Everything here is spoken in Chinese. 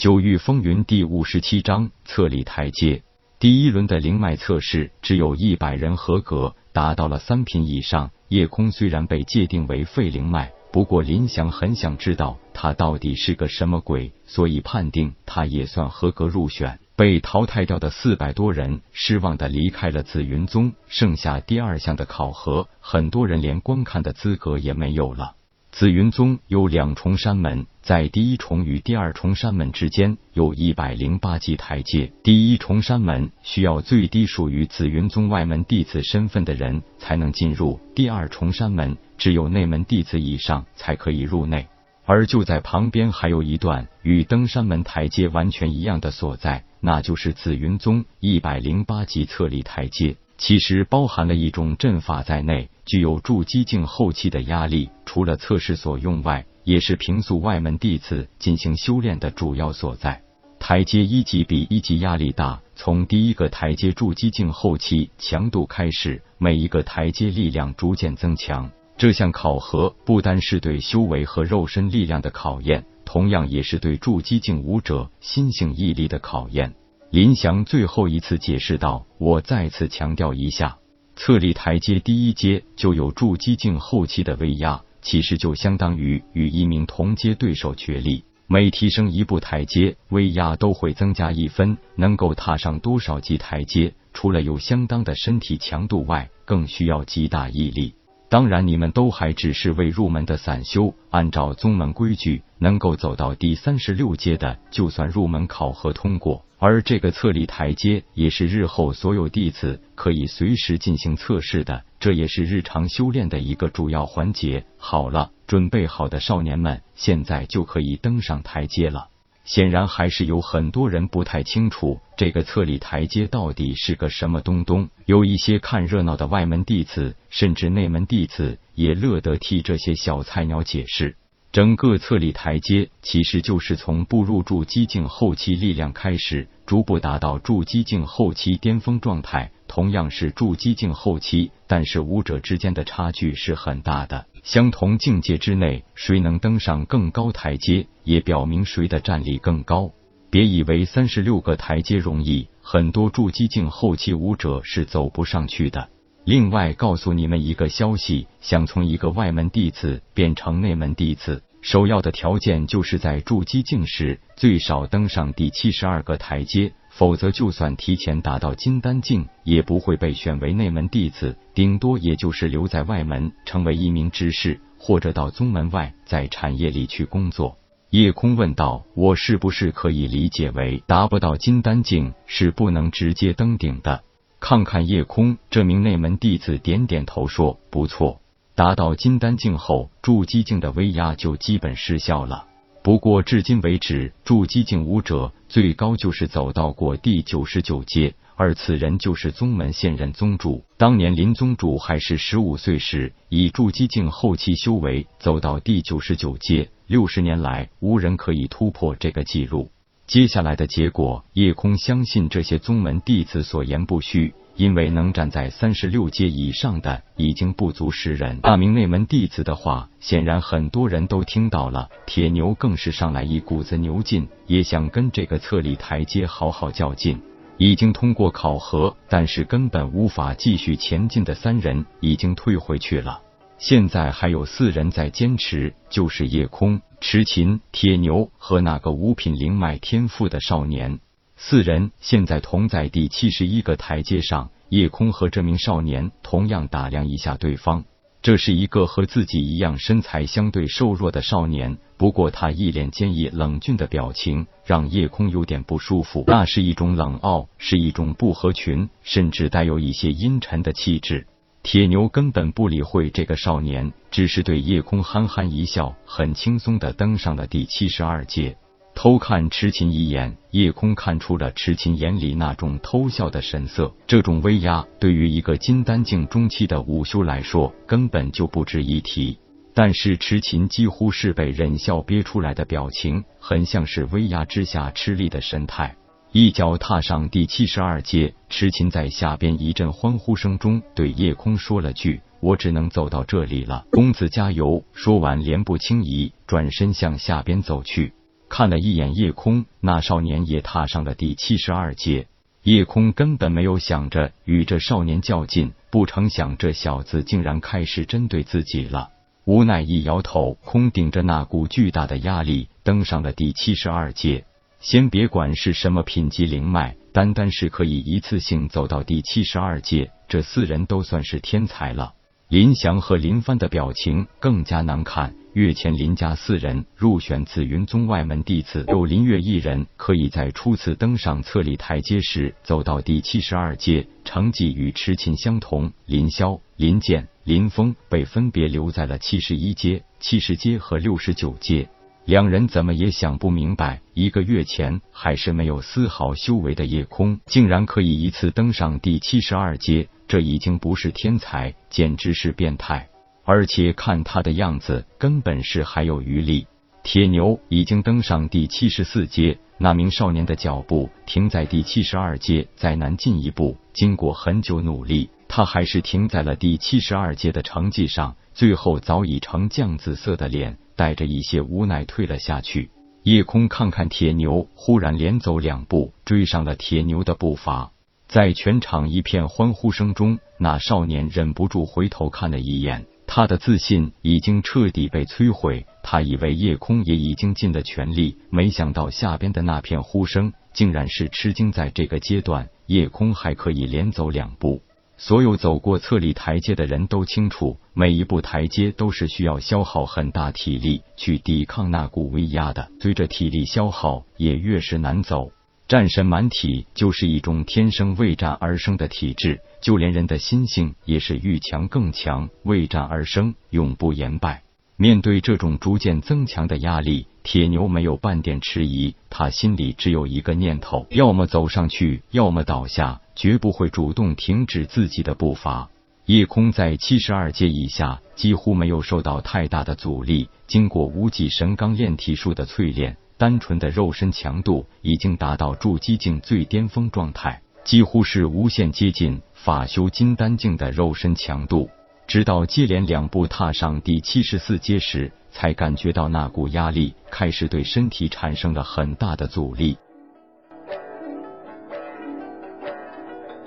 九域风云第五十七章测力台阶。第一轮的灵脉测试，只有一百人合格，达到了三品以上。夜空虽然被界定为废灵脉，不过林翔很想知道他到底是个什么鬼，所以判定他也算合格入选。被淘汰掉的四百多人失望的离开了紫云宗，剩下第二项的考核，很多人连观看的资格也没有了。紫云宗有两重山门，在第一重与第二重山门之间有一百零八级台阶。第一重山门需要最低属于紫云宗外门弟子身份的人才能进入，第二重山门只有内门弟子以上才可以入内。而就在旁边还有一段与登山门台阶完全一样的所在，那就是紫云宗一百零八级测力台阶。其实包含了一种阵法在内，具有筑基境后期的压力。除了测试所用外，也是平素外门弟子进行修炼的主要所在。台阶一级比一级压力大，从第一个台阶筑基境后期强度开始，每一个台阶力量逐渐增强。这项考核不单是对修为和肉身力量的考验，同样也是对筑基境武者心性毅力的考验。林翔最后一次解释道：“我再次强调一下，测力台阶第一阶就有筑基境后期的威压，其实就相当于与一名同阶对手决力。每提升一步台阶，威压都会增加一分。能够踏上多少级台阶，除了有相当的身体强度外，更需要极大毅力。”当然，你们都还只是未入门的散修。按照宗门规矩，能够走到第三十六阶的，就算入门考核通过。而这个测力台阶，也是日后所有弟子可以随时进行测试的，这也是日常修炼的一个主要环节。好了，准备好的少年们，现在就可以登上台阶了。显然还是有很多人不太清楚这个测力台阶到底是个什么东东。有一些看热闹的外门弟子，甚至内门弟子也乐得替这些小菜鸟解释。整个测力台阶其实就是从步入筑基境后期力量开始，逐步达到筑基境后期巅峰状态。同样是筑基境后期，但是武者之间的差距是很大的。相同境界之内，谁能登上更高台阶，也表明谁的战力更高。别以为三十六个台阶容易，很多筑基境后期武者是走不上去的。另外，告诉你们一个消息：想从一个外门弟子变成内门弟子，首要的条件就是在筑基境时最少登上第七十二个台阶。否则，就算提前达到金丹境，也不会被选为内门弟子，顶多也就是留在外门，成为一名执事，或者到宗门外，在产业里去工作。夜空问道：“我是不是可以理解为，达不到金丹境是不能直接登顶的？”看看夜空这名内门弟子，点点头说：“不错，达到金丹境后，筑基境的威压就基本失效了。”不过，至今为止，筑基境武者最高就是走到过第九十九阶，而此人就是宗门现任宗主。当年林宗主还是十五岁时，以筑基境后期修为走到第九十九阶，六十年来无人可以突破这个记录。接下来的结果，夜空相信这些宗门弟子所言不虚。因为能站在三十六阶以上的已经不足十人。那名内门弟子的话，显然很多人都听到了。铁牛更是上来一股子牛劲，也想跟这个测力台阶好好较劲。已经通过考核，但是根本无法继续前进的三人已经退回去了。现在还有四人在坚持，就是夜空、痴琴、铁牛和那个五品灵脉天赋的少年。四人现在同在第七十一个台阶上，夜空和这名少年同样打量一下对方。这是一个和自己一样身材相对瘦弱的少年，不过他一脸坚毅冷峻的表情，让夜空有点不舒服。那是一种冷傲，是一种不合群，甚至带有一些阴沉的气质。铁牛根本不理会这个少年，只是对夜空憨憨一笑，很轻松的登上了第七十二阶。偷看痴琴一眼，夜空看出了痴琴眼里那种偷笑的神色。这种威压对于一个金丹境中期的武修来说，根本就不值一提。但是痴琴几乎是被忍笑憋出来的表情，很像是威压之下吃力的神态。一脚踏上第七十二阶，痴琴在下边一阵欢呼声中对夜空说了句：“我只能走到这里了，公子加油！”说完，连步轻移，转身向下边走去。看了一眼夜空，那少年也踏上了第七十二阶。夜空根本没有想着与这少年较劲，不成想这小子竟然开始针对自己了。无奈一摇头，空顶着那股巨大的压力，登上了第七十二阶。先别管是什么品级灵脉，单单是可以一次性走到第七十二阶，这四人都算是天才了。林祥和林帆的表情更加难看。月前林家四人入选紫云宗外门弟子，有林月一人可以在初次登上册立台阶时走到第七十二阶，成绩与痴琴相同。林霄、林剑、林峰被分别留在了七十一阶、七十阶和六十九阶。两人怎么也想不明白，一个月前还是没有丝毫修为的夜空，竟然可以一次登上第七十二阶，这已经不是天才，简直是变态。而且看他的样子，根本是还有余力。铁牛已经登上第七十四阶，那名少年的脚步停在第七十二阶，再难进一步。经过很久努力，他还是停在了第七十二阶的成绩上，最后早已呈酱紫色的脸，带着一些无奈退了下去。夜空看看铁牛，忽然连走两步，追上了铁牛的步伐。在全场一片欢呼声中，那少年忍不住回头看了一眼。他的自信已经彻底被摧毁，他以为夜空也已经尽了全力，没想到下边的那片呼声竟然是吃惊。在这个阶段，夜空还可以连走两步。所有走过侧立台阶的人都清楚，每一步台阶都是需要消耗很大体力去抵抗那股威压的，随着体力消耗，也越是难走。战神满体就是一种天生为战而生的体质，就连人的心性也是愈强更强，为战而生，永不言败。面对这种逐渐增强的压力，铁牛没有半点迟疑，他心里只有一个念头：要么走上去，要么倒下，绝不会主动停止自己的步伐。夜空在七十二阶以下几乎没有受到太大的阻力，经过无极神钢炼体术的淬炼。单纯的肉身强度已经达到筑基境最巅峰状态，几乎是无限接近法修金丹境的肉身强度。直到接连两步踏上第七十四阶时，才感觉到那股压力开始对身体产生了很大的阻力。